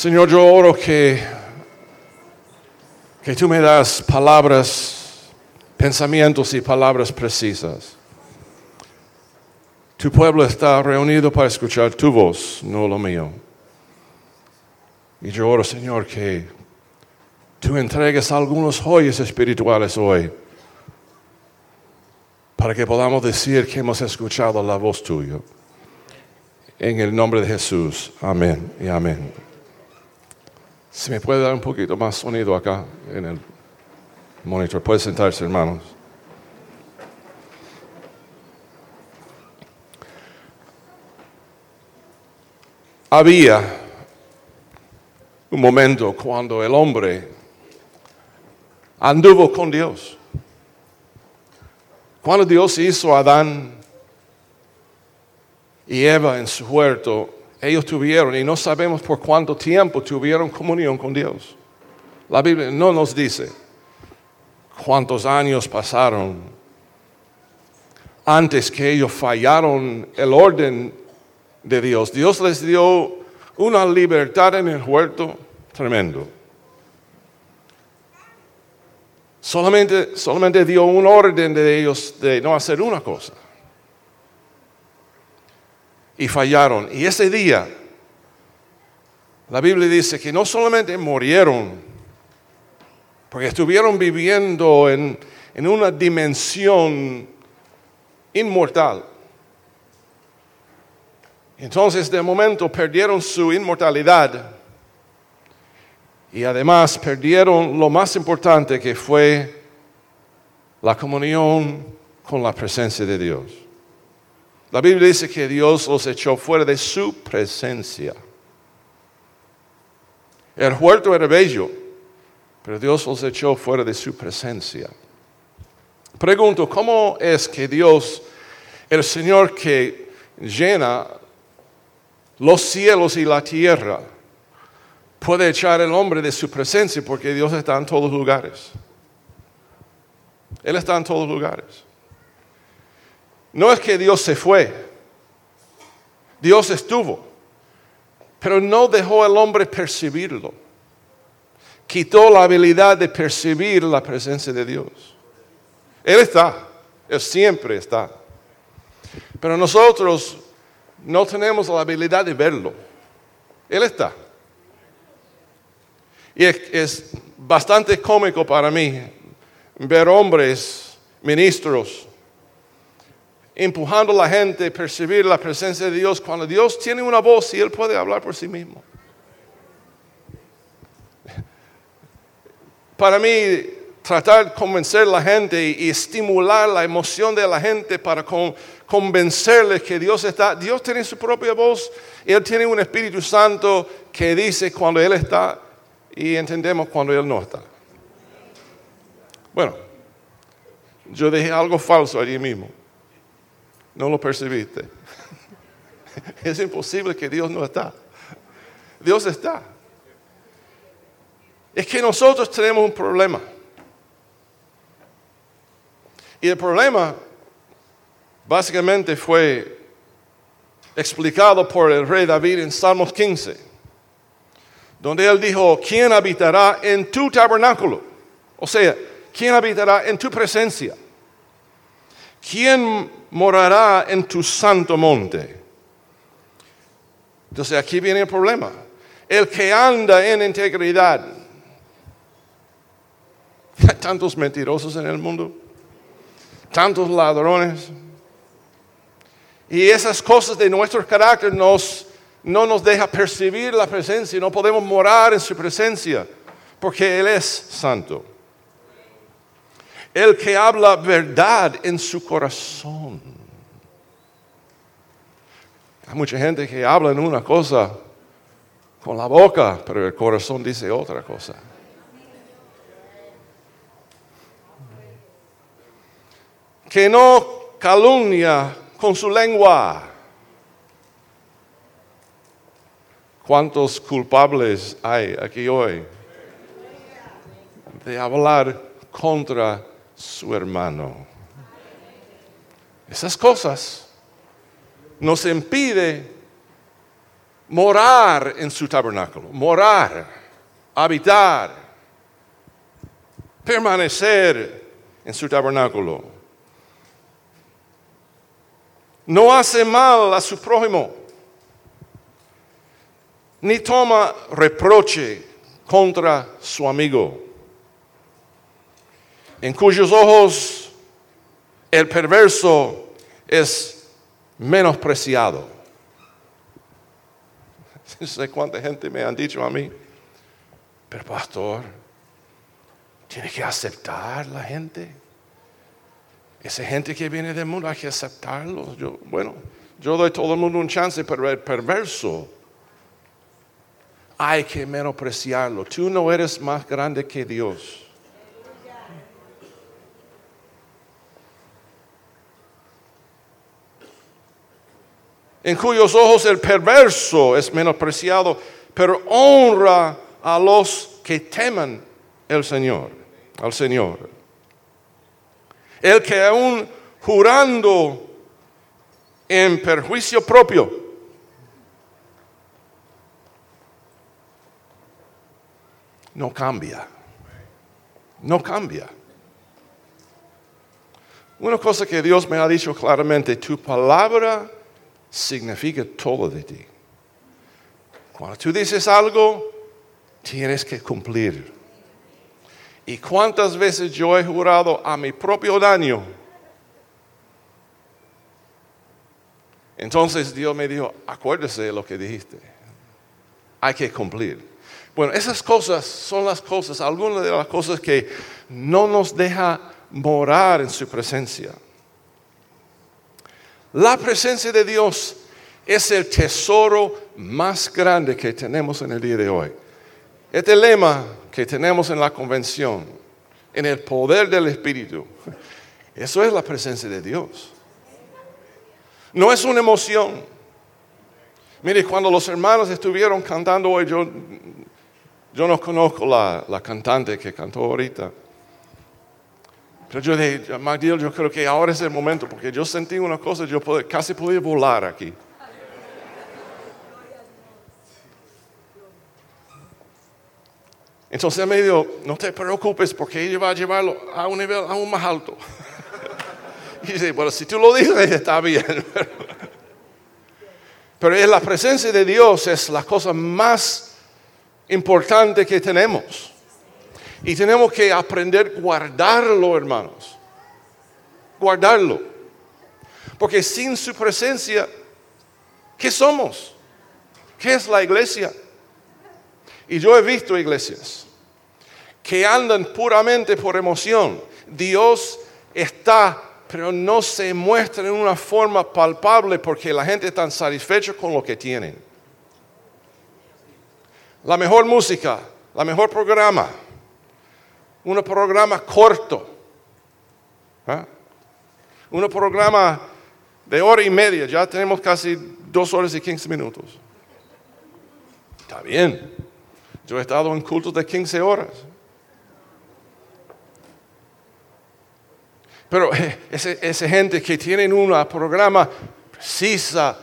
Señor, yo oro que, que tú me das palabras, pensamientos y palabras precisas. Tu pueblo está reunido para escuchar tu voz, no lo mío. Y yo oro, Señor, que tú entregues algunos joyas espirituales hoy para que podamos decir que hemos escuchado la voz tuya. En el nombre de Jesús. Amén y amén. Si me puede dar un poquito más sonido acá en el monitor. Puede sentarse, hermanos. Había un momento cuando el hombre anduvo con Dios. Cuando Dios hizo a Adán y Eva en su huerto, ellos tuvieron, y no sabemos por cuánto tiempo tuvieron comunión con Dios. La Biblia no nos dice cuántos años pasaron antes que ellos fallaron el orden de Dios. Dios les dio una libertad en el huerto tremendo. Solamente, solamente dio un orden de ellos de no hacer una cosa y fallaron. Y ese día, la Biblia dice que no solamente murieron, porque estuvieron viviendo en, en una dimensión inmortal. Entonces de momento perdieron su inmortalidad y además perdieron lo más importante que fue la comunión con la presencia de Dios. La Biblia dice que Dios los echó fuera de su presencia. El huerto era bello, pero Dios los echó fuera de su presencia. Pregunto, ¿cómo es que Dios, el Señor que llena los cielos y la tierra, puede echar el hombre de su presencia porque Dios está en todos lugares? Él está en todos lugares. No es que Dios se fue, Dios estuvo, pero no dejó al hombre percibirlo. Quitó la habilidad de percibir la presencia de Dios. Él está, Él siempre está. Pero nosotros no tenemos la habilidad de verlo. Él está. Y es, bastante cómico para mí ver hombres, ministros, empujando a la gente a percibir la presencia de Dios cuando Dios tiene una voz y Él puede hablar por sí mismo. Para mí, tratar de convencer a la gente y, estimular la emoción de la gente para convencerles que Dios está, Dios tiene su propia voz, Él tiene un Espíritu Santo que dice cuando Él está y entendemos cuando Él no está. Bueno, yo dije algo falso allí mismo no lo percibiste. Es imposible que Dios no está. Dios está. Es que nosotros tenemos un problema. Y el problema básicamente fue explicado por el rey David en Salmos 15, donde él dijo, ¿quién habitará en tu tabernáculo? O sea, ¿quién habitará en tu presencia? ¿quién morará en tu santo monte? Entonces aquí viene el problema. El que anda en integridad. Hay tantos mentirosos en el mundo, tantos ladrones. Y esas cosas de nuestro carácter nos, no nos deja percibir la presencia, no podemos morar en su presencia, porque Él es santo el que habla verdad en su corazón. Hay mucha gente que habla en una cosa con la boca, pero el corazón dice otra cosa. Que no calumnia con su lengua. ¿Cuántos culpables hay aquí hoy de hablar contra su hermano? Esas cosas nos impide morar en su tabernáculo, morar, habitar, permanecer en su tabernáculo. No hace mal a su prójimo, ni toma reproche contra su amigo, en cuyos ojos el perverso es menospreciado. No sé cuánta gente me han dicho a mí, pero pastor, tiene que aceptar la gente. Esa gente que viene del mundo hay que aceptarlos. Yo, bueno, yo doy a todo el mundo un chance, pero el perverso hay que menospreciarlo. Tú no eres más grande que Dios. en cuyos ojos el perverso es menospreciado, pero honra a los que teman el Señor, al Señor. El que aún jurando en perjuicio propio, no cambia, no cambia. Una cosa que Dios me ha dicho claramente, tu palabra significa todo de ti. Cuando tú dices algo, tienes que cumplir. ¿Y cuántas veces yo he jurado a mi propio daño? Entonces Dios me dijo, acuérdese de lo que dijiste. Hay que cumplir. Bueno, esas cosas son las cosas, algunas de las cosas que no nos deja morar en su presencia. La presencia de Dios es el tesoro más grande que tenemos en el día de hoy. Este lema que tenemos en la convención, en el poder del Espíritu, eso es la presencia de Dios. No es una emoción. Mire, cuando los hermanos estuvieron cantando hoy, yo, yo no conozco la, la cantante que cantó ahorita. Pero yo dije, Magdiel, yo creo que ahora es el momento, porque yo sentí una cosa, yo casi podía volar aquí. Entonces me dijo, no te preocupes porque ella va a llevarlo a un nivel aún más alto. y dice, bueno, si tú lo dices, está bien. Pero es la presencia de Dios es la cosa más importante que tenemos. Y tenemos que aprender a guardarlo, hermanos. Guardarlo. Porque sin su presencia, ¿qué somos? ¿Qué es la iglesia? Y yo he visto iglesias que andan puramente por emoción. Dios está, pero no se muestra en una forma palpable porque la gente está satisfecha con lo que tienen. La mejor música, la mejor programa un programa corto, ¿ah? un programa de hora y media, ya tenemos casi dos horas y quince minutos. Está bien, yo he estado en cultos de 15 horas. Pero eh, esa gente que tiene un programa precisa,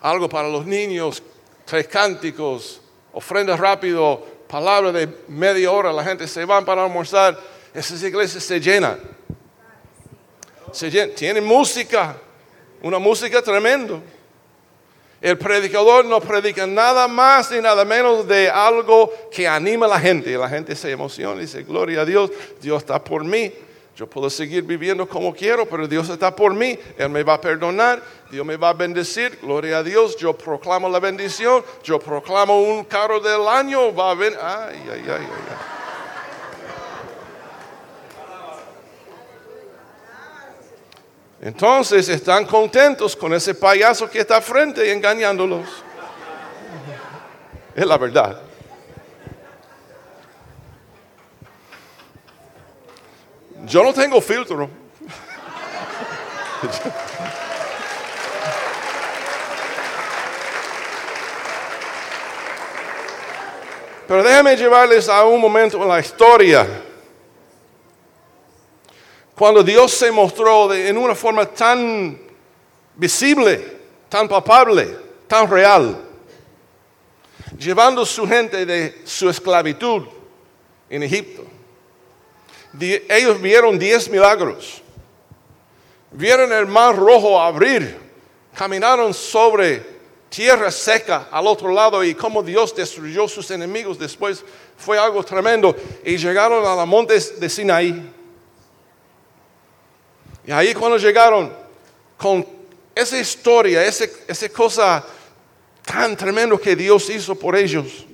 algo para los niños, tres cánticos, ofrenda rápido, palabra de media hora, la gente se va para almorzar, esas iglesias se llenan. Se llenan. Tienen música, una música tremenda. El predicador no predica nada más ni nada menos de algo que anima a la gente. La gente se emociona y dice, gloria a Dios, Dios está por mí. Yo puedo seguir viviendo como quiero, pero Dios está por mí. Él me va a perdonar, Dios me va a bendecir. Gloria a Dios, yo proclamo la bendición. Yo proclamo un carro del año. Va a venir. Ay, ay, ay, ay. Entonces están contentos con ese payaso que está frente engañándolos. Es la verdad. Yo no tengo filtro. Pero déjenme llevarles a un momento en la historia cuando Dios se mostró en una forma tan visible, tan palpable, tan real, llevando su gente de su esclavitud en Egipto. Ellos vieron diez milagros, vieron el mar rojo abrir, caminaron sobre tierra seca al otro lado y cómo Dios destruyó sus enemigos después fue algo tremendo y llegaron a los montes de Sinaí. Y ahí cuando llegaron con esa historia, esa cosa tan tremendo que Dios hizo por ellos,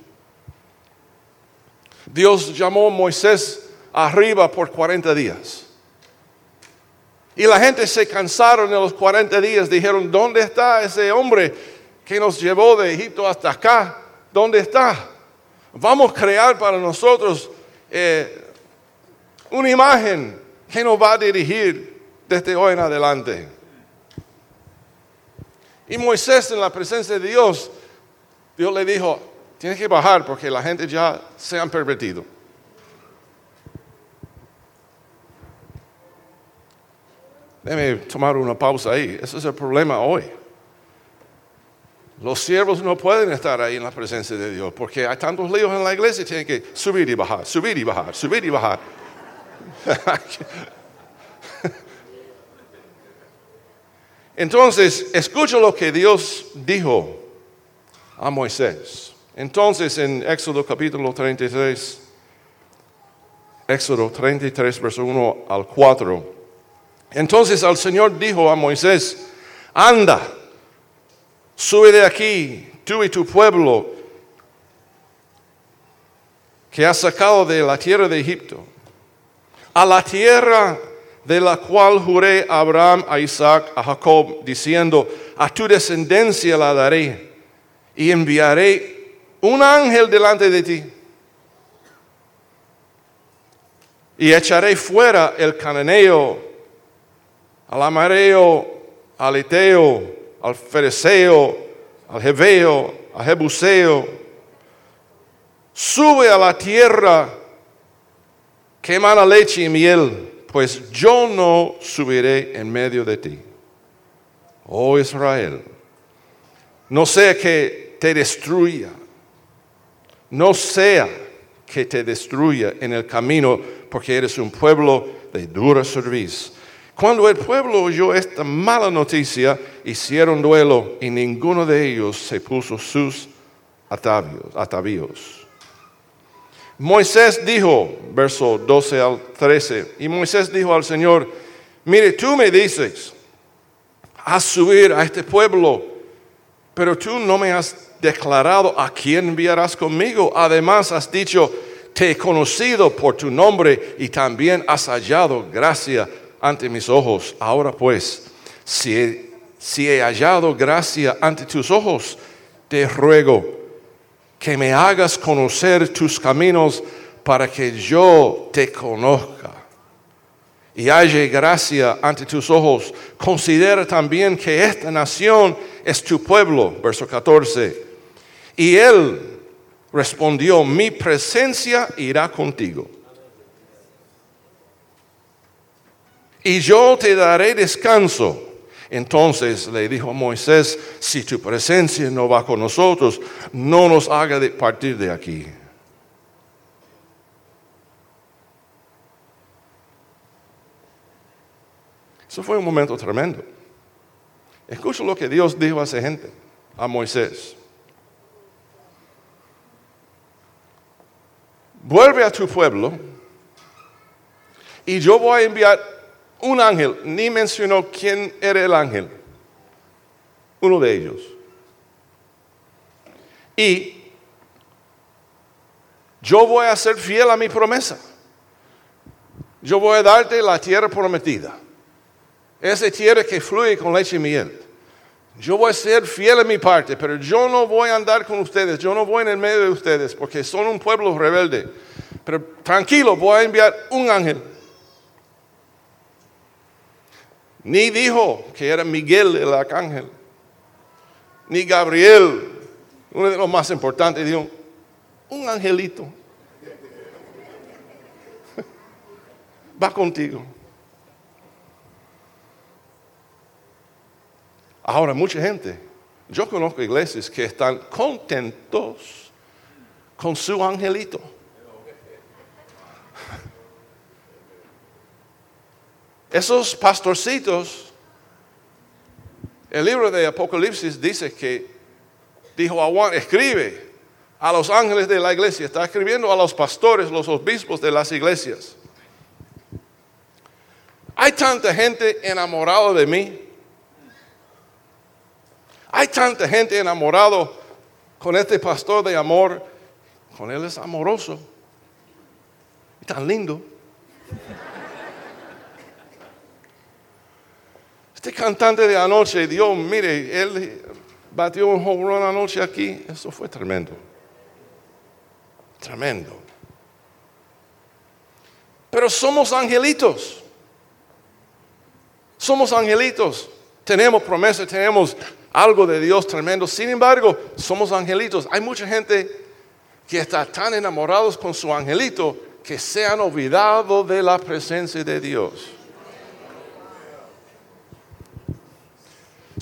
Dios llamó a Moisés arriba por 40 días. Y la gente se cansaron de los 40 días, dijeron, ¿dónde está ese hombre que nos llevó de Egipto hasta acá? ¿Dónde está? Vamos a crear para nosotros eh, una imagen que nos va a dirigir desde hoy en adelante. Y Moisés en la presencia de Dios, Dios le dijo, tienes que bajar porque la gente ya se han pervertido. Déjeme tomar una pausa ahí. Ese es el problema hoy. Los siervos no pueden estar ahí en la presencia de Dios porque hay tantos líos en la iglesia, tienen que subir y bajar, subir y bajar, subir y bajar. Entonces, escucha lo que Dios dijo a Moisés. Entonces, en Éxodo capítulo 33, Éxodo 33, verso 1 al 4. Entonces el Señor dijo a Moisés, anda, sube de aquí, tú y tu pueblo, que has sacado de la tierra de Egipto, a la tierra de la cual juré a Abraham, a Isaac, a Jacob, diciendo, a tu descendencia la daré y enviaré un ángel delante de ti. Y echaré fuera el cananeo, al amareo, al eteo, al fereceo, al jebeo, al jebuseo. Sube a la tierra que emana leche y miel pues yo no subiré en medio de ti. Oh Israel, no sea que te destruya, no sea que te destruya en el camino, porque eres un pueblo de dura servicio. Cuando el pueblo oyó esta mala noticia, hicieron duelo y ninguno de ellos se puso sus atavios. atavíos. Moisés dijo, verso 12 al 13, y Moisés dijo al Señor, mire, tú me dices, haz subir a este pueblo, pero tú no me has declarado a quién enviarás conmigo. Además has dicho, te he conocido por tu nombre y también has hallado gracia ante mis ojos. Ahora pues, si si he hallado gracia ante tus ojos, te ruego que me hagas conocer tus caminos para que yo te conozca y haya gracia ante tus ojos. Considera también que esta nación es tu pueblo, verso 14. Y él respondió, mi presencia irá contigo. Y yo te daré descanso entonces le dijo a Moisés, si tu presencia no va con nosotros, no nos haga de partir de aquí. Eso fue un momento tremendo. Escucha lo que Dios dijo a esa gente, a Moisés. Vuelve a tu pueblo y yo voy a enviar un ángel, ni mencionó quién era el ángel, uno de ellos. Y yo voy a ser fiel a mi promesa. Yo voy a darte la tierra prometida. Esa tierra que fluye con leche y miel. Yo voy a ser fiel a mi parte, pero yo no voy a andar con ustedes, yo no voy en el medio de ustedes, porque son un pueblo rebelde. Pero tranquilo, voy a enviar un ángel Ni dijo que era Miguel el arcángel. Ni Gabriel, uno de los más importantes, dijo, un angelito. Va contigo. Ahora, mucha gente, yo conozco iglesias que están contentos con su angelito. Esos pastorcitos, el libro de Apocalipsis dice que dijo a Juan, escribe a los ángeles de la iglesia, está escribiendo a los pastores, los obispos de las iglesias. Hay tanta gente enamorada de mí hay tanta gente enamorada con este pastor de amor. Con él es amoroso. Tan lindo. Este cantante de anoche, Dios, mire, él batió un home run anoche aquí. Eso fue tremendo. Tremendo. Pero somos angelitos. Somos angelitos. Tenemos promesas, tenemos algo de Dios tremendo. Sin embargo, somos angelitos. Hay mucha gente que está tan enamorados con su angelito que se han olvidado de la presencia de Dios.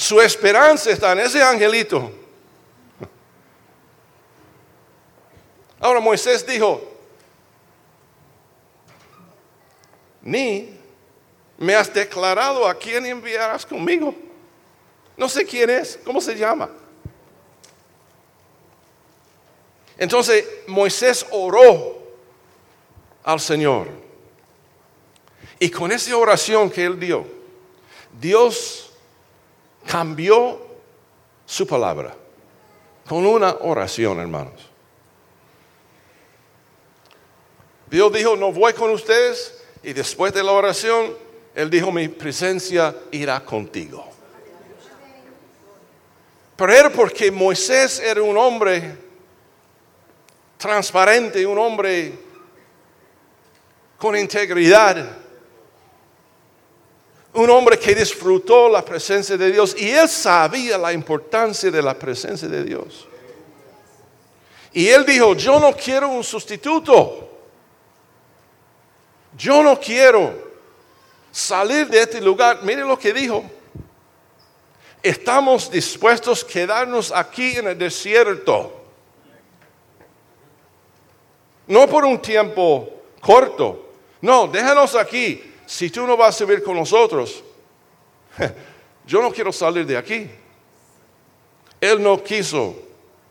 Su esperanza está en ese angelito. Ahora Moisés dijo, ni me has declarado a quién enviarás conmigo. No sé quién es, ¿cómo se llama? Entonces Moisés oró al Señor. Y con esa oración que él dio, Dios cambió su palabra. Con una oración, hermanos. Dios dijo, no voy con ustedes. Y después de la oración, Él dijo, mi presencia irá contigo. Pero era porque Moisés era un hombre transparente, un hombre con integridad, un hombre que disfrutó la presencia de Dios y él sabía la importancia de la presencia de Dios. Y él dijo, yo no quiero un sustituto. Yo no quiero salir de este lugar. Mire lo que dijo estamos dispuestos a quedarnos aquí en el desierto. No por un tiempo corto. No, déjanos aquí. Si tú no vas a vivir con nosotros, yo no quiero salir de aquí. Él no quiso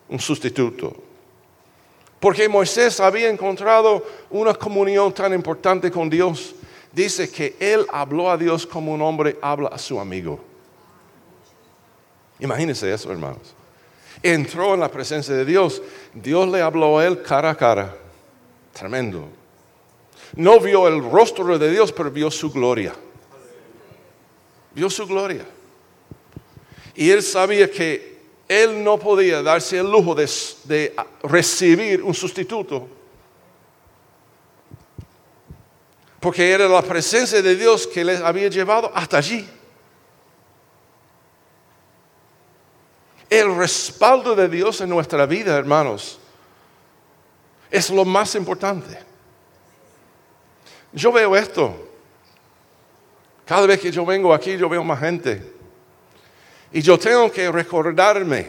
un sustituto. Porque Moisés había encontrado una comunión tan importante con Dios. Dice que él habló a Dios como un hombre habla a su amigo. Imagínense eso, hermanos. Entró en la presencia de Dios. Dios le habló a él cara a cara. Tremendo. No vio el rostro de Dios, pero vio su gloria. Vio su gloria. Y él sabía que él no podía darse el lujo de, recibir un sustituto. Porque era la presencia de Dios que le había llevado hasta allí. El respaldo de Dios en nuestra vida, hermanos, es lo más importante. Yo veo esto. Cada vez que yo vengo aquí, yo veo más gente. Y yo tengo que recordarme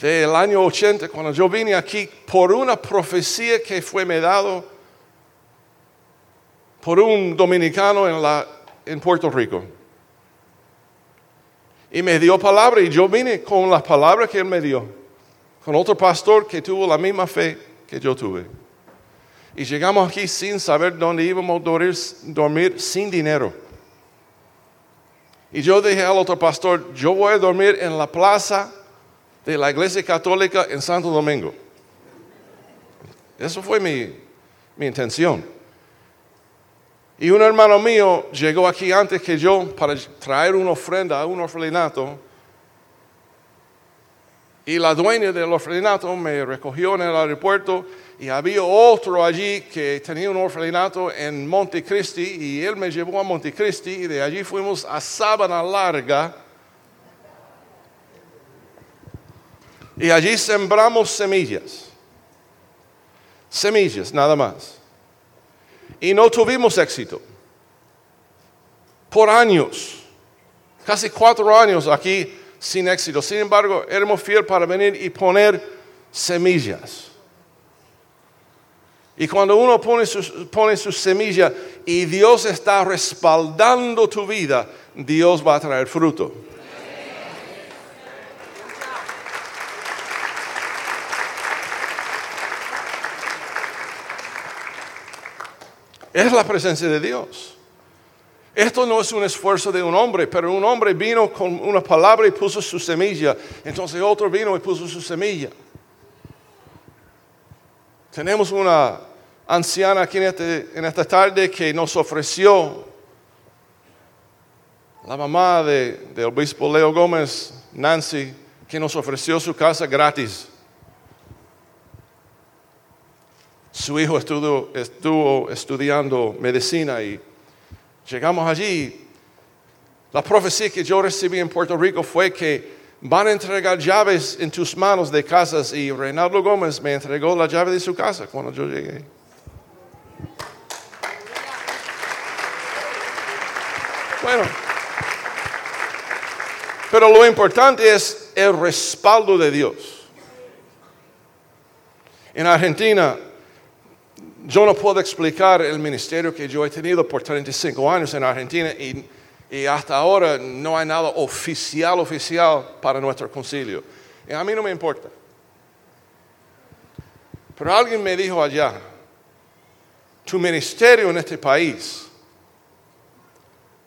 del año 80, cuando yo vine aquí, por una profecía que fue me dado por un dominicano en, la, en Puerto Rico y me dio palabra y yo vine con las palabras que él me dio, con otro pastor que tuvo la misma fe que yo tuve. Y llegamos aquí sin saber dónde íbamos a dormir, sin dinero. Y yo dije al otro pastor, yo voy a dormir en la plaza de la iglesia católica en Santo Domingo. Eso fue mi, mi intención. Y un hermano mío llegó aquí antes que yo para traer una ofrenda a un orfanato. Y la dueña del orfanato me recogió en el aeropuerto y había otro allí que tenía un orfanato en Montecristi y él me llevó a Montecristi y de allí fuimos a Sábana Larga. Y allí sembramos semillas. semillas nada más. Y no tuvimos éxito. Por años, casi cuatro años aquí sin éxito. Sin embargo, éramos fieles para venir y poner semillas. Y cuando uno pone su, pone semilla y Dios está respaldando tu vida, Dios va a traer fruto. Es la presencia de Dios. Esto no es un esfuerzo de un hombre, pero un hombre vino con una palabra y puso su semilla. Entonces otro vino y puso su semilla. Tenemos una anciana aquí en, este, esta tarde que nos ofreció, la mamá del obispo Leo Gómez, Nancy, que nos ofreció su casa gratis. Su hijo estuvo, estuvo estudiando medicina y llegamos allí. La profecía que yo recibí en Puerto Rico fue que van a entregar llaves en tus manos de casas y Reinaldo Gómez me entregó la llave de su casa cuando yo llegué. Bueno, pero lo importante es el respaldo de Dios. En Argentina, yo no puedo explicar el ministerio que yo he tenido por 35 años en Argentina y y hasta ahora no hay nada oficial, oficial para nuestro concilio. Y a mí no me importa. Pero alguien me dijo allá, tu ministerio en este país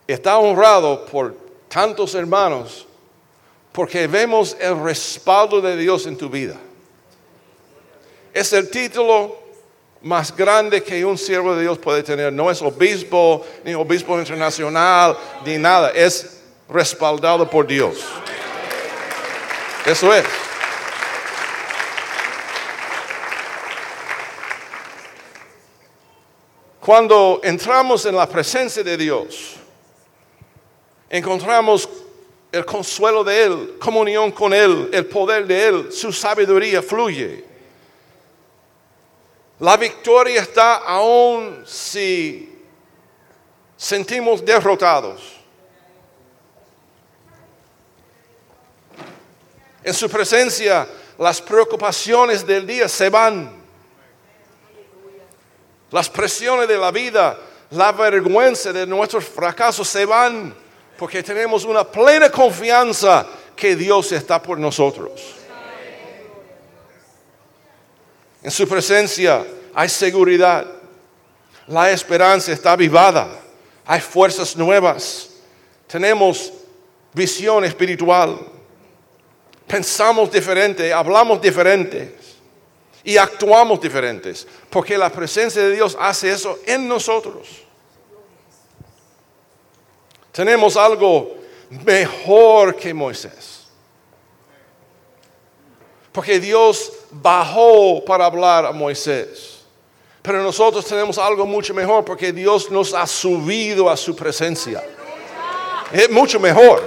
está honrado por tantos hermanos porque vemos el respaldo de Dios en tu vida. Es el título más grande que un siervo de Dios puede tener. No es obispo, ni obispo internacional, ni nada. Es respaldado por Dios. Eso es. Cuando entramos en la presencia de Dios, encontramos el consuelo de Él, comunión con Él, el poder de Él, su sabiduría fluye. La victoria está aún si sentimos derrotados. En su presencia las preocupaciones del día se van. Las presiones de la vida, la vergüenza de nuestros fracasos se van porque tenemos una plena confianza que Dios está por nosotros. En su presencia hay seguridad. La esperanza está avivada. Hay fuerzas nuevas. Tenemos visión espiritual. Pensamos diferente, hablamos diferentes y actuamos diferentes. Porque la presencia de Dios hace eso en nosotros. Tenemos algo mejor que Moisés. Porque Dios bajó para hablar a Moisés. Pero nosotros tenemos algo mucho mejor porque Dios nos ha subido a su presencia. Es mucho mejor.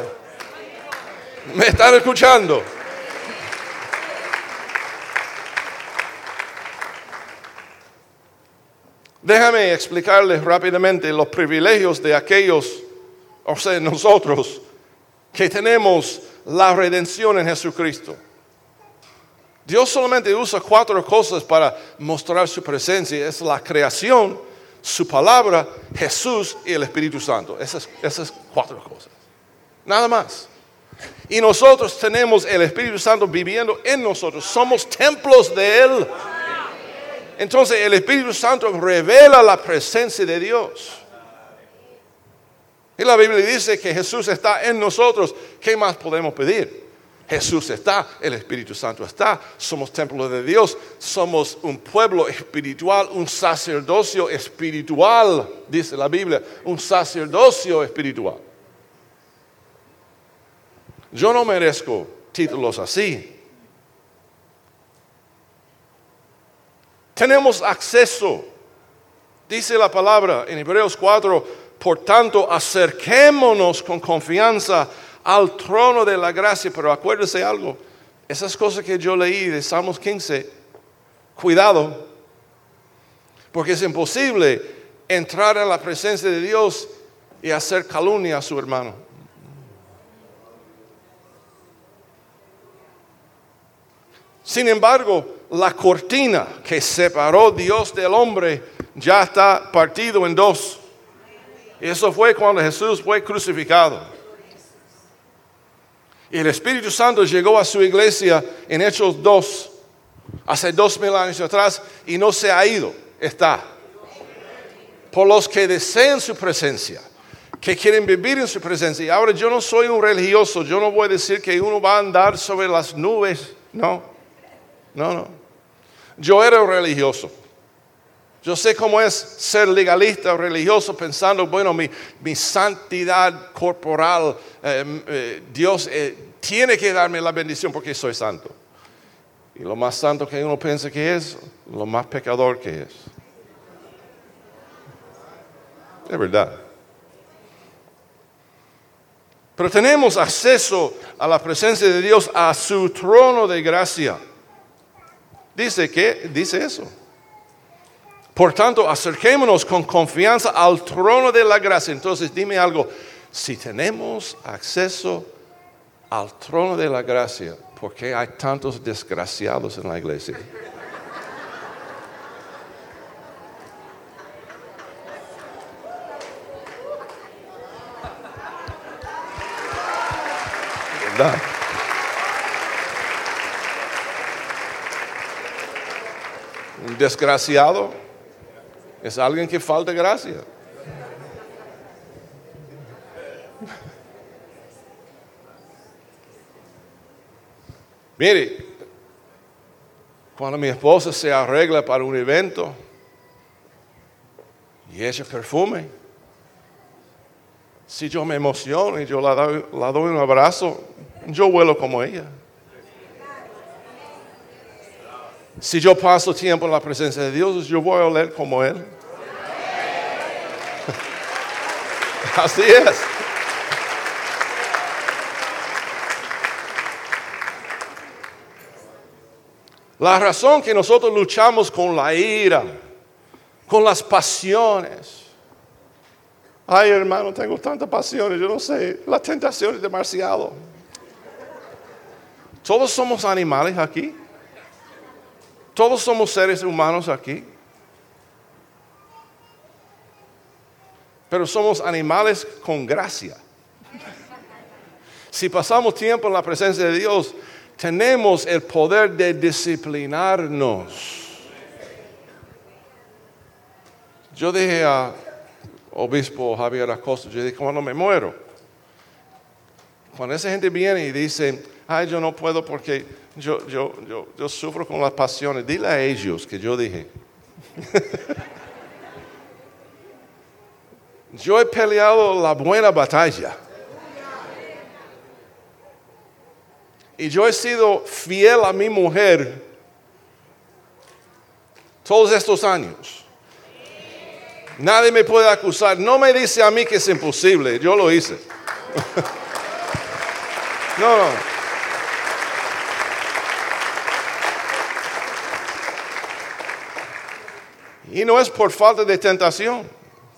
¿Me están escuchando? Déjame explicarles rápidamente los privilegios de aquellos, o sea, nosotros, que tenemos la redención en Jesucristo. Dios solamente usa cuatro cosas para mostrar su presencia. Es la creación, su palabra, Jesús y el Espíritu Santo. Esas, cuatro cosas. Nada más. Y nosotros tenemos el Espíritu Santo viviendo en nosotros. Somos templos de Él. Entonces el Espíritu Santo revela la presencia de Dios. Y la Biblia dice que Jesús está en nosotros. ¿Qué más podemos pedir? Jesús está, el Espíritu Santo está, somos templo de Dios, somos un pueblo espiritual, un sacerdocio espiritual, dice la Biblia, un sacerdocio espiritual. Yo no merezco títulos así. Tenemos acceso, dice la palabra en Hebreos 4, por tanto acerquémonos con confianza al trono de la gracia. Pero acuérdese algo, esas cosas que yo leí de Salmos 15, cuidado, Porque es imposible entrar en la presencia de Dios y hacer calumnia a su hermano. Sin embargo, la cortina que separó Dios del hombre ya está partido en dos. Eso fue cuando Jesús fue crucificado. Y el Espíritu Santo llegó a su iglesia en Hechos 2, hace dos mil años atrás, y no se ha ido, está. Por los que desean su presencia, que quieren vivir en su presencia. Y ahora yo no soy un religioso, yo no voy a decir que uno va a andar sobre las nubes, no, no, no. Yo era un religioso. Yo sé cómo es ser legalista o religioso pensando, bueno, mi, santidad corporal, eh, eh, Dios eh, tiene que darme la bendición porque soy santo. Y lo más santo que uno piensa que es, lo más pecador que es. Es verdad. Pero tenemos acceso a la presencia de Dios, a su trono de gracia. Dice que, dice eso. Por tanto, acerquémonos con confianza al trono de la gracia. Entonces, dime algo, si tenemos acceso al trono de la gracia, ¿por qué hay tantos desgraciados en la iglesia? ¿Verdad? Un desgraciado es alguien que falta gracia. Mire, cuando mi esposa se arregla para un evento y echa perfume, si yo me emociono y yo la doy, la doy un abrazo, yo vuelo como ella. Si yo paso tiempo en la presencia de Dios, yo voy a oler como Él. Así es. La razón que nosotros luchamos con la ira, con las pasiones. Ay, hermano, tengo tantas pasiones, yo no sé, la tentación es demasiado. Todos somos animales aquí. Todos somos seres humanos aquí. Pero somos animales con gracia. Si pasamos tiempo en la presencia de Dios, tenemos el poder de disciplinarnos. Yo dije a obispo Javier Acosta, yo dije, cuando me muero, cuando esa gente viene y dice, ay, yo no puedo porque yo, yo, yo, yo sufro con las pasiones. Dile a ellos que yo dije. yo he peleado la buena batalla. Y yo he sido fiel a mi mujer todos estos años. Nadie me puede acusar. No me dice a mí que es imposible. Yo lo hice. no, no. Y no es por falta de tentación.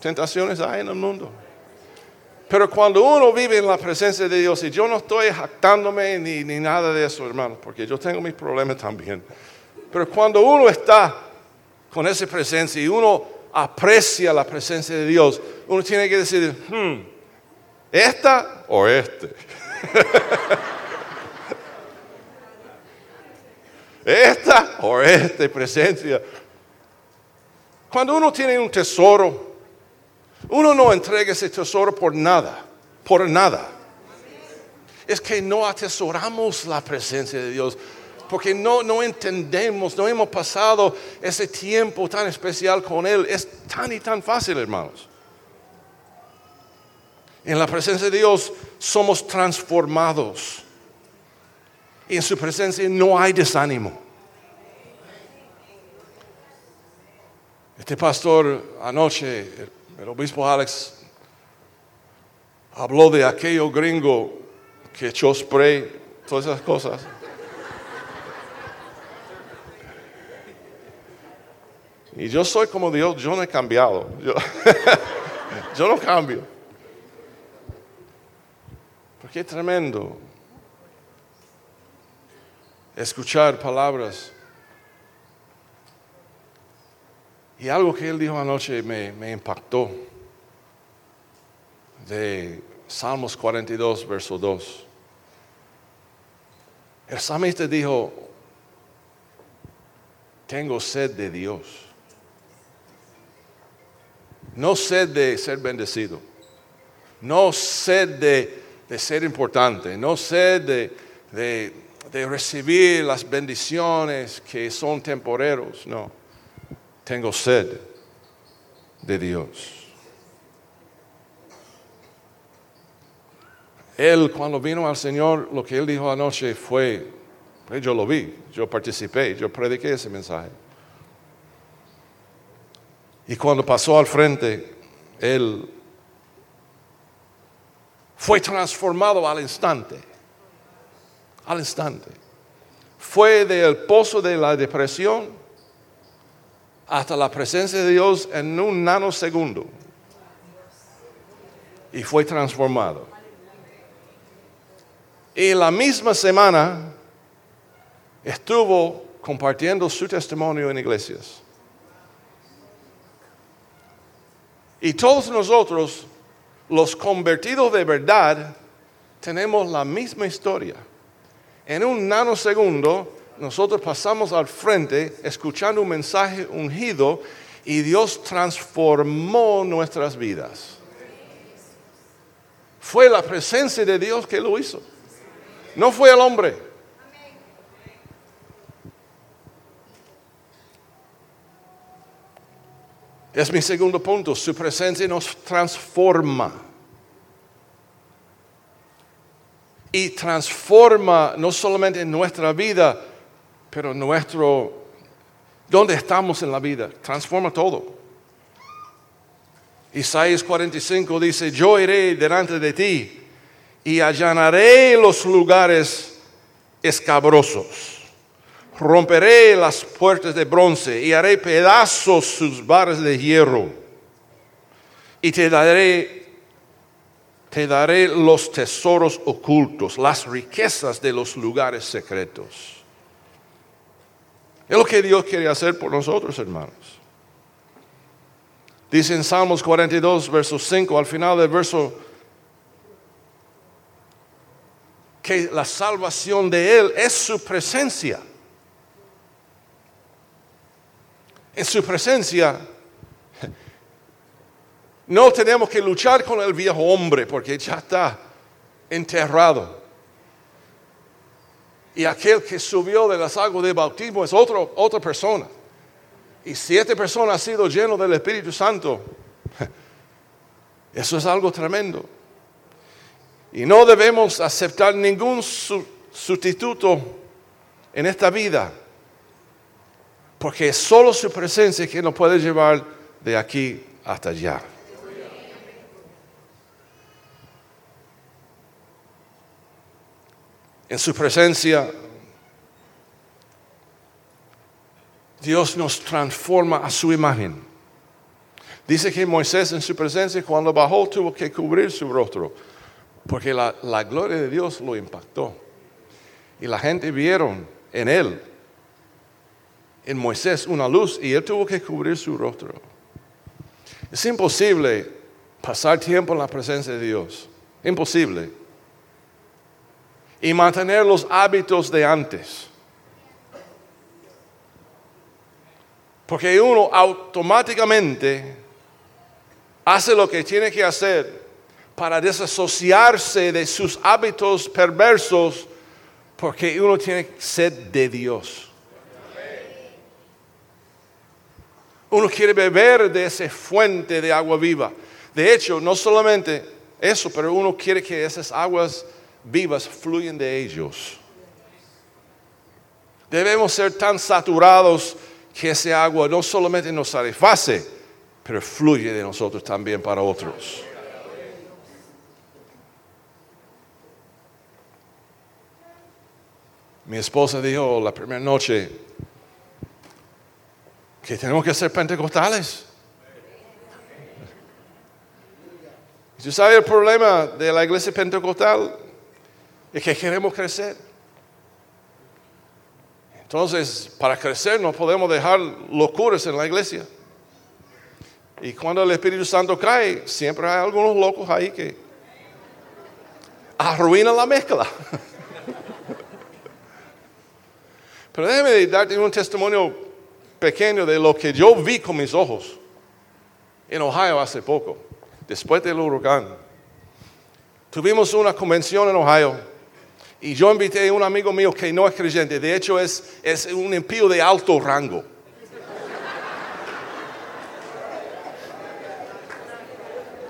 Tentaciones hay en el mundo. Pero cuando uno vive en la presencia de Dios, y yo no estoy jactándome ni, ni nada de eso, hermano, porque yo tengo mis problemas también. Pero cuando uno está con esa presencia y uno aprecia la presencia de Dios, uno tiene que decir, hmm, ¿esta o este? ¿Esta o esta presencia? Cuando uno tiene un tesoro, uno no entrega ese tesoro por nada, por nada. Es que no atesoramos la presencia de Dios, porque no, no entendemos, no hemos pasado ese tiempo tan especial con Él. Es tan y tan fácil, hermanos. En la presencia de Dios somos transformados. Y en su presencia no hay desánimo. Este pastor anoche, el, obispo Alex, habló de aquello gringo que echó spray, todas esas cosas. Y yo soy como Dios, yo no he cambiado. Yo, yo no cambio. Porque es tremendo escuchar palabras. Y algo que él dijo anoche me, impactó. De Salmos 42, verso 2. El salmista dijo, tengo sed de Dios. No sed de ser bendecido. No sed de, de ser importante. No sed de, de, de recibir las bendiciones que son temporeros. No. Tengo sed de Dios. Él cuando vino al Señor, lo que él dijo anoche fue, yo lo vi, yo participé, yo prediqué ese mensaje. Y cuando pasó al frente, él fue transformado al instante, al instante. Fue del pozo de la depresión hasta la presencia de Dios en un nanosegundo. Y fue transformado. Y la misma semana estuvo compartiendo su testimonio en iglesias. Y todos nosotros, los convertidos de verdad, tenemos la misma historia. En un nanosegundo, nosotros pasamos al frente escuchando un mensaje ungido y Dios transformó nuestras vidas. Fue la presencia de Dios que lo hizo. No fue el hombre. Es mi segundo punto. Su presencia nos transforma. Y transforma no solamente nuestra vida, pero nuestro, donde estamos en la vida. Transforma todo. Isaías 45 dice, yo iré delante de ti y allanaré los lugares escabrosos. Romperé las puertas de bronce y haré pedazos sus barras de hierro. Y te daré, te daré los tesoros ocultos, las riquezas de los lugares secretos. Es lo que Dios quiere hacer por nosotros, hermanos. Dice en Salmos 42, verso 5, al final del verso que la salvación de Él es su presencia. En su presencia no tenemos que luchar con el viejo hombre porque ya está enterrado. Y aquel que subió de las aguas de bautismo es otro, otra persona. Y siete personas han sido llenos del Espíritu Santo. Eso es algo tremendo. Y no debemos aceptar ningún sustituto en esta vida, porque es solo su presencia que nos puede llevar de aquí hasta allá. En su presencia, Dios nos transforma a su imagen. Dice que Moisés en su presencia, cuando bajó, tuvo que cubrir su rostro porque la, gloria de Dios lo impactó. Y la gente vieron en él, en Moisés, una luz y él tuvo que cubrir su rostro. Es imposible pasar tiempo en la presencia de Dios. Imposible. Y mantener los hábitos de antes. Porque uno automáticamente hace lo que tiene que hacer para desasociarse de sus hábitos perversos porque uno tiene sed de Dios. Uno quiere beber de esa fuente de agua viva. De hecho, no solamente eso, pero uno quiere que esas aguas vivas fluyan de ellos. Debemos ser tan saturados que ese agua no solamente nos satisface, pero fluye de nosotros también para otros. Mi esposa dijo la primera noche, que tenemos que ser pentecostales. ¿Tú sabes el problema de la iglesia pentecostal? Es que queremos crecer. Entonces, para crecer no podemos dejar locuras en la iglesia. Y cuando el Espíritu Santo cae, siempre hay algunos locos ahí que arruinan la mezcla. Pero déjeme darte un testimonio pequeño de lo que yo vi con mis ojos en Ohio hace poco, después del huracán. Tuvimos una convención en Ohio y yo invité a un amigo mío que no es creyente, de hecho es, es un impío de alto rango.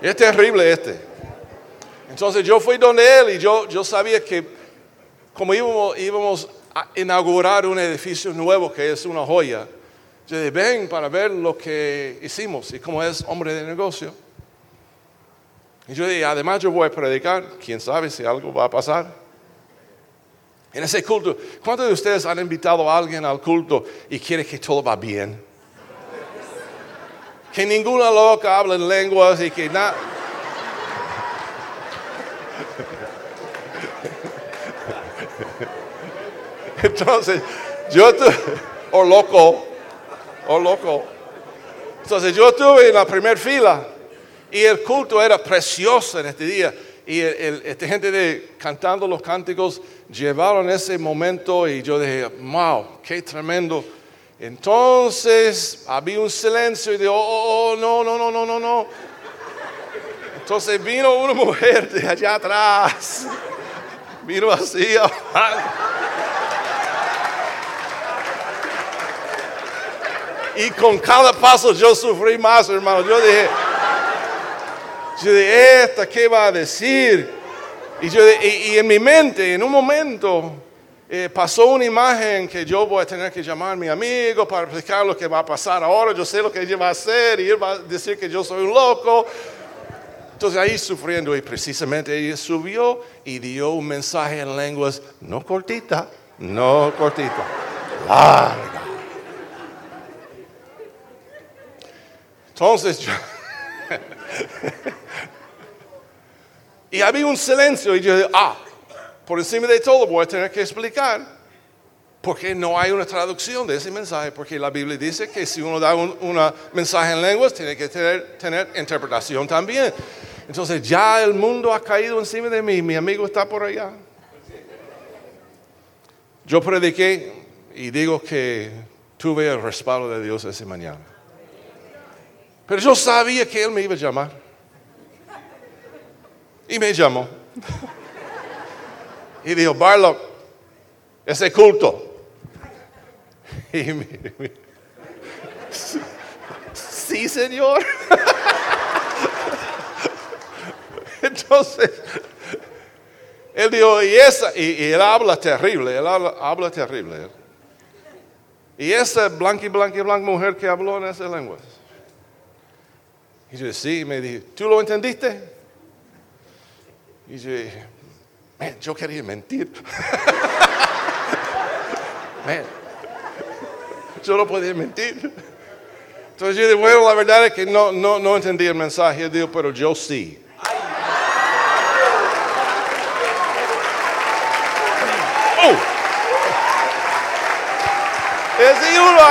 Es terrible este. Entonces yo fui donde él y yo, yo sabía que como íbamos, íbamos a inaugurar un edificio nuevo que es una joya, yo dije, ven para ver lo que hicimos y como es hombre de negocio. Y yo dije, además yo voy a predicar, quién sabe si algo va a pasar. En ese culto, ¿cuántos de ustedes han invitado a alguien al culto y quiere que todo va bien? Que ninguna loca habla en lenguas y que nada... Entonces, yo tuve, o loco, o loco. Entonces yo estuve en la primera fila y el culto era precioso en este día. Y el, esta gente de, cantando los cánticos llevaron ese momento y yo dije, wow, qué tremendo. Entonces había un silencio y dije, oh, oh, oh, no, no, no, no, no, no. Entonces vino una mujer de allá atrás, vino así. Y con cada paso yo sufrí más, hermano. Yo dije, yo dije, ¿esta qué va a decir? Y, yo, y, en mi mente, en un momento, eh, pasó una imagen que yo voy a tener que llamar a mi amigo para explicar lo que va a pasar ahora. Yo sé lo que ella va a hacer y él va a decir que yo soy un loco. Entonces ahí sufriendo y precisamente ella subió y dio un mensaje en lenguas no cortita, no cortita, larga. Entonces yo... y había un silencio y yo dije, ah, por encima de todo voy a tener que explicar porque no hay una traducción de ese mensaje, porque la Biblia dice que si uno da un mensaje en lenguas, tiene que tener, interpretación también. Entonces ya el mundo ha caído encima de mí, mi amigo está por allá. Yo prediqué y digo que tuve el respaldo de Dios esa mañana. Pero yo sabía que Él me iba a llamar. Y me llamó. Y dijo, Barlock, ese culto. Y mire, sí, señor. Entonces, él dijo, y esa, y, él habla terrible, él habla, terrible. Y esa blanca y blanca y blanca mujer que habló en esa lengua. Y yo sí, me dije, ¿tú lo entendiste? Y yo dije, yo quería mentir. yo no podía mentir. Entonces yo dije, bueno, la verdad es que no, no, no entendí el mensaje. Él dijo, pero yo sí. Oh. Es uno.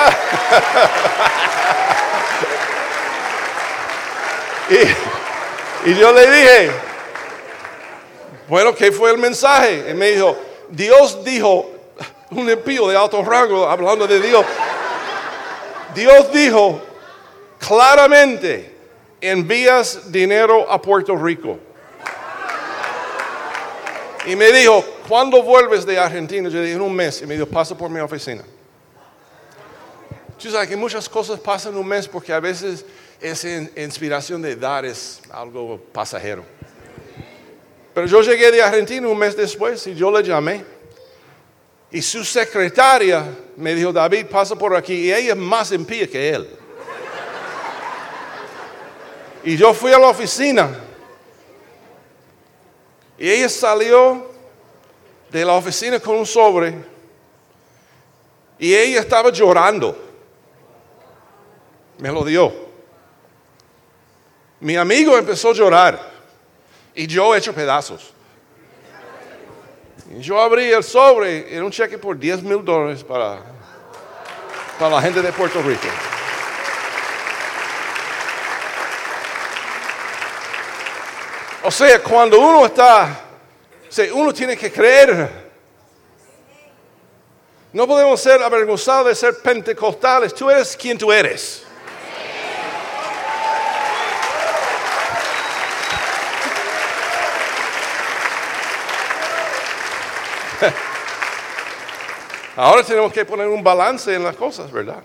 Y, yo le dije, bueno, ¿qué fue el mensaje? Y me dijo, Dios dijo, un impío de alto rango, hablando de Dios, Dios dijo claramente, envías dinero a Puerto Rico. Y me dijo, ¿cuándo vuelves de Argentina? Yo dije, en un mes. Y me dijo, pasa por mi oficina. Tú sabes que muchas cosas pasan en un mes porque a veces esa inspiración de dar es algo pasajero. Pero yo llegué de Argentina un mes después y yo le llamé. Y su secretaria me dijo, David, pasa por aquí. Y ella es más impía que él. Y yo fui a la oficina. Y ella salió de la oficina con un sobre. Y ella estaba llorando. Me lo dio. Mi amigo empezó a llorar y yo he hecho pedazos. Yo abrí el sobre, era un cheque por 10 mil dólares para, para la gente de Puerto Rico. O sea, cuando uno está, uno tiene que creer. No podemos ser avergonzados de ser pentecostales. Tú eres quien tú eres. Ahora tenemos que poner un balance en las cosas, ¿verdad?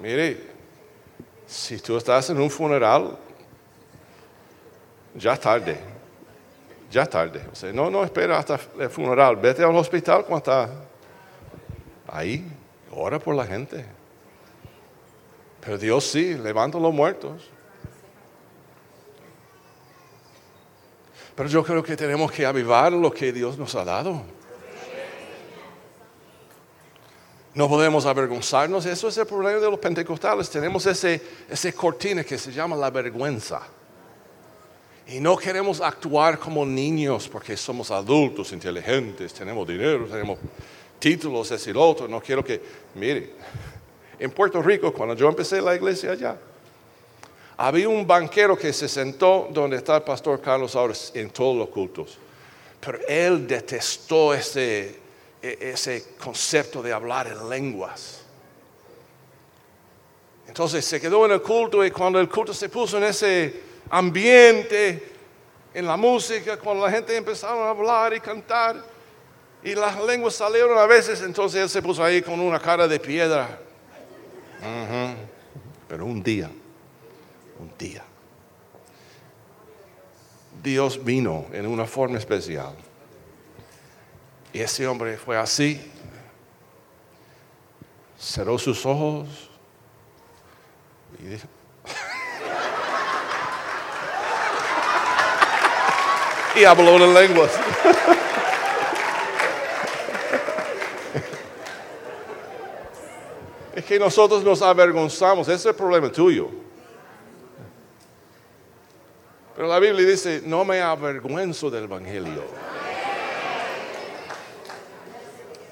Mire, si tú estás en un funeral, ya tarde. Ya tarde. O sea, no, no espera hasta el funeral. Vete al hospital cuando está ahí. Ora por la gente. Pero Dios sí, levanta a los muertos. Pero yo creo que tenemos que avivar lo que Dios nos ha dado. No podemos avergonzarnos. Eso es el problema de los pentecostales. Tenemos ese, ese cortina que se llama la vergüenza. Y no queremos actuar como niños porque somos adultos, inteligentes, tenemos dinero, tenemos títulos, ese y lo otro. No quiero que, mire, en Puerto Rico, cuando yo empecé la iglesia allá, había un banquero que se sentó donde está el pastor Carlos ahora en todos los cultos. Pero él detestó ese, ese concepto de hablar en lenguas. Entonces se quedó en el culto y cuando el culto se puso en ese ambiente, en la música, cuando la gente empezaba a hablar y cantar, y las lenguas salieron a veces, entonces él se puso ahí con una cara de piedra. Pero un día, un día, Dios vino en una forma especial. Y ese hombre fue así, cerró sus ojos y dijo, y habló en lenguas. es que nosotros nos avergonzamos, ese es el problema tuyo. Pero la Biblia dice, no me avergüenzo del Evangelio.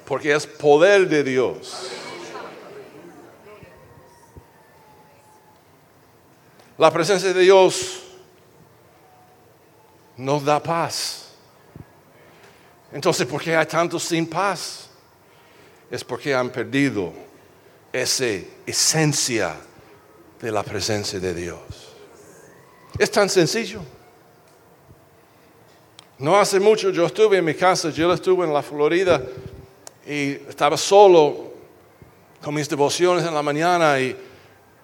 Porque es poder de Dios. La presencia de Dios nos da paz. Entonces, ¿por qué hay tantos sin paz? Es porque han perdido esa esencia de la presencia de Dios. Es tan sencillo. No hace mucho yo estuve en mi casa, yo estuve en la Florida y estaba solo con mis devociones en la mañana y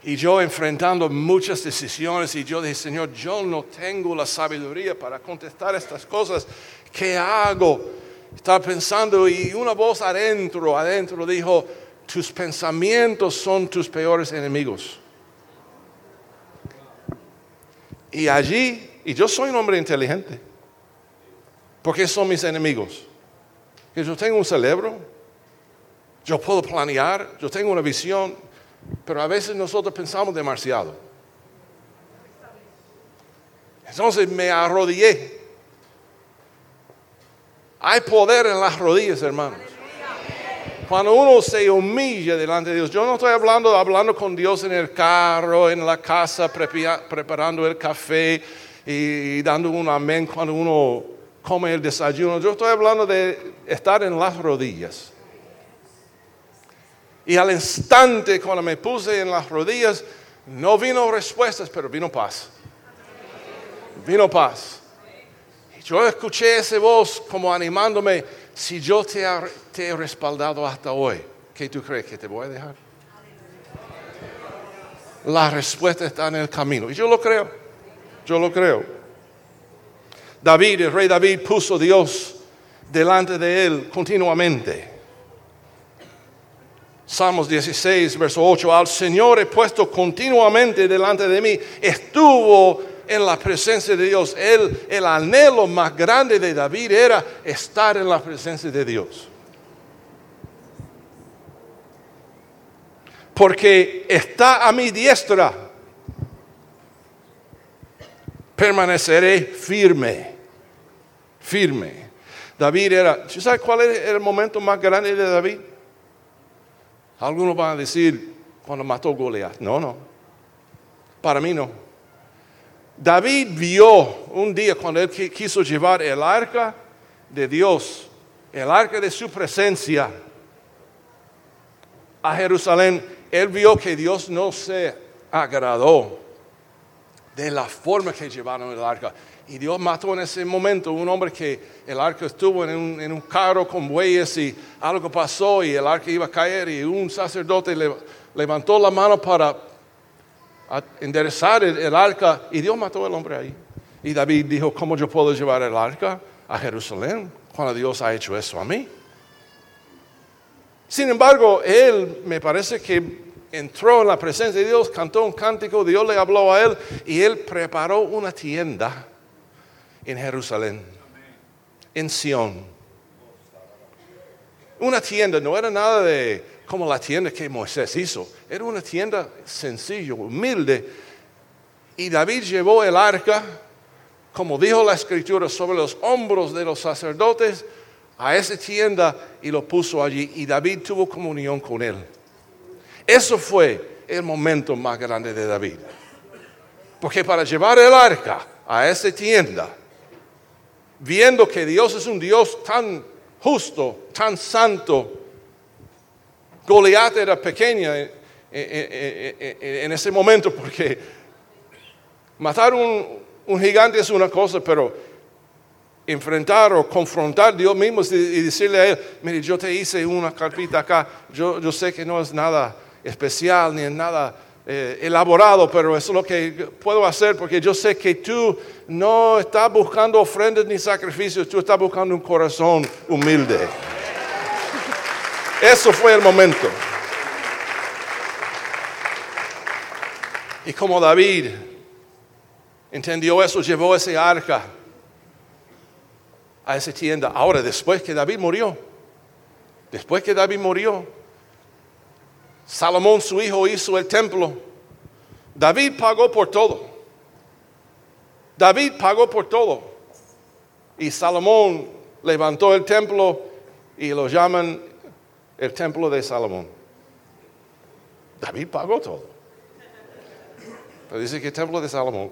y yo enfrentando muchas decisiones y yo dije, Señor, yo no tengo la sabiduría para contestar estas cosas. ¿Qué hago? Estaba pensando y una voz adentro, adentro dijo, tus pensamientos son tus peores enemigos. Y allí, y yo soy un hombre inteligente, porque son mis enemigos. Que yo tengo un cerebro, yo puedo planear, yo tengo una visión, pero a veces nosotros pensamos demasiado. Entonces me arrodillé. Hay poder en las rodillas, hermanos. Cuando uno se humilla delante de Dios, yo no estoy hablando hablando con Dios en el carro, en la casa, preparando el café y dando un amén cuando uno come el desayuno. Yo estoy hablando de estar en las rodillas. Y al instante, cuando me puse en las rodillas, no vino respuestas, pero vino paz. Vino paz. Yo escuché esa voz como animándome, si yo te, te he respaldado hasta hoy, ¿qué tú crees que te voy a dejar? La respuesta está en el camino. Y yo lo creo. Yo lo creo. David, el rey David, puso a Dios delante de él continuamente. Salmos 16, verso 8, al Señor he puesto continuamente delante de mí. Estuvo en la presencia de Dios. El, el anhelo más grande de David era estar en la presencia de Dios. porque está a mi diestra. Permaneceré firme, firme. David era, ¿sabes cuál era el momento más grande de David? Algunos van a decir cuando mató Goliat. No, no. Para mí no. David vio un día cuando él quiso llevar el arca de Dios, el arca de su presencia a Jerusalén, él vio que Dios no se agradó de la forma que llevaron el arca. Y Dios mató en ese momento un hombre que el arca estuvo en un, carro con bueyes y algo pasó y el arca iba a caer y un sacerdote levantó la mano para enderezar el, arca y Dios mató al hombre ahí. Y David dijo, ¿cómo yo puedo llevar el arca a Jerusalén cuando Dios ha hecho eso a mí? Sin embargo, él me parece que entró en la presencia de Dios, cantó un cántico, Dios le habló a él y él preparó una tienda en Jerusalén, en Sión. Una tienda, no era nada de como la tienda que Moisés hizo, era una tienda sencilla, humilde. Y David llevó el arca, como dijo la escritura, sobre los hombros de los sacerdotes a esa tienda y lo puso allí y David tuvo comunión con él. Eso fue el momento más grande de David. Porque para llevar el arca a esa tienda, viendo que Dios es un Dios tan justo, tan santo, Goliat era pequeña en, ese momento porque matar un, un gigante es una cosa, pero enfrentar o confrontar a Dios mismo y decirle a Él, mire, yo te hice una carpita acá, yo, yo sé que no es nada especial ni es nada eh, elaborado, pero es lo que puedo hacer porque yo sé que tú no estás buscando ofrendas ni sacrificios, tú estás buscando un corazón humilde. Eso fue el momento. Y como David entendió eso, llevó ese arca a esa tienda. Ahora, después que David murió, después que David murió, Salomón su hijo hizo el templo. David pagó por todo. David pagó por todo. Y Salomón levantó el templo y lo llaman el templo de Salomón. David pagó todo. Pero dice que el templo de Salomón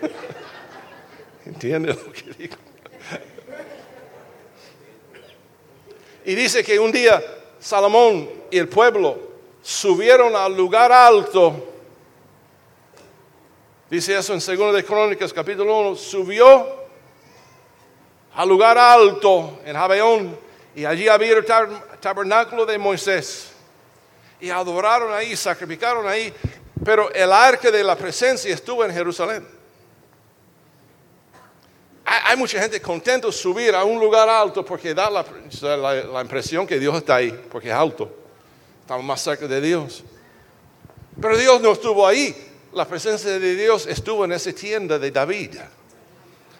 ¿Entiendes lo que digo? Y dice que un día Salomón y el pueblo subieron al lugar alto. Dice eso en 2 de Crónicas, capítulo 1. Subió al lugar alto en Jabeón y allí había el tabernáculo de Moisés. Y adoraron ahí, sacrificaron ahí, pero el arca de la presencia estuvo en Jerusalén hay mucha gente contenta subir a un lugar alto porque da la, impresión que Dios está ahí, porque es alto. Estamos más cerca de Dios. Pero Dios no estuvo ahí. La presencia de Dios estuvo en esa tienda de David.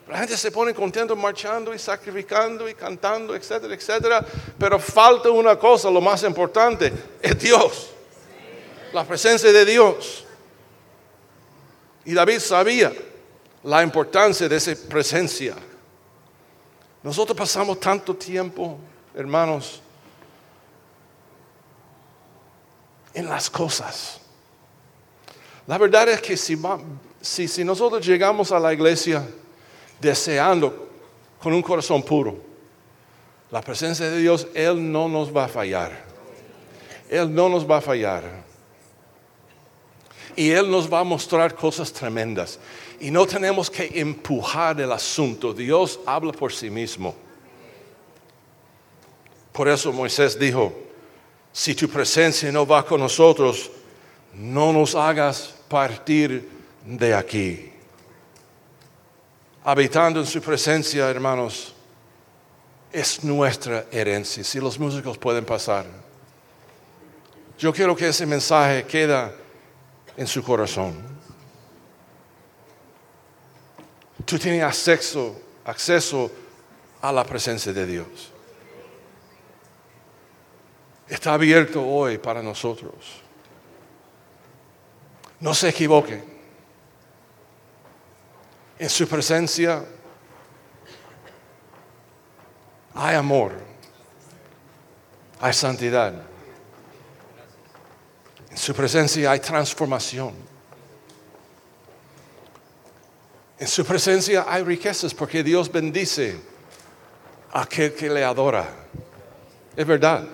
La gente se pone contento marchando y sacrificando y cantando, etcétera, etcétera. Pero falta una cosa, lo más importante, es Dios. La presencia de Dios. Y David sabía la importancia de esa presencia. Nosotros pasamos tanto tiempo, hermanos, en las cosas. La verdad es que si, si, nosotros llegamos a la iglesia deseando con un corazón puro, la presencia de Dios, Él no nos va a fallar. Él no nos va a fallar. Y Él nos va a mostrar cosas tremendas. Y no tenemos que empujar el asunto. Dios habla por sí mismo. Por eso Moisés dijo, si tu presencia no va con nosotros, no nos hagas partir de aquí. Habitando en su presencia, hermanos, es nuestra herencia. Si los músicos pueden pasar. Yo quiero que ese mensaje quede en su corazón. Tú tienes acceso, acceso a la presencia de Dios. está abierto hoy para nosotros. No se equivoquen. En su presencia hay amor, hay santidad. En su presencia hay transformación. En su presencia hay riquezas porque Dios bendice a aquel que le adora. Es verdad.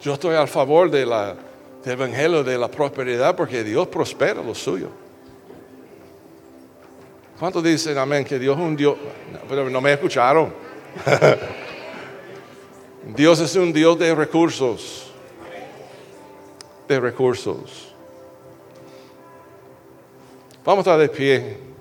Yo estoy a favor del evangelio de la prosperidad porque Dios prospera lo suyo. ¿Cuántos dicen amén? Que Dios es un Dios. Pero no me escucharon. Dios es un Dios de recursos. De recursos. Vamos a estar de pie.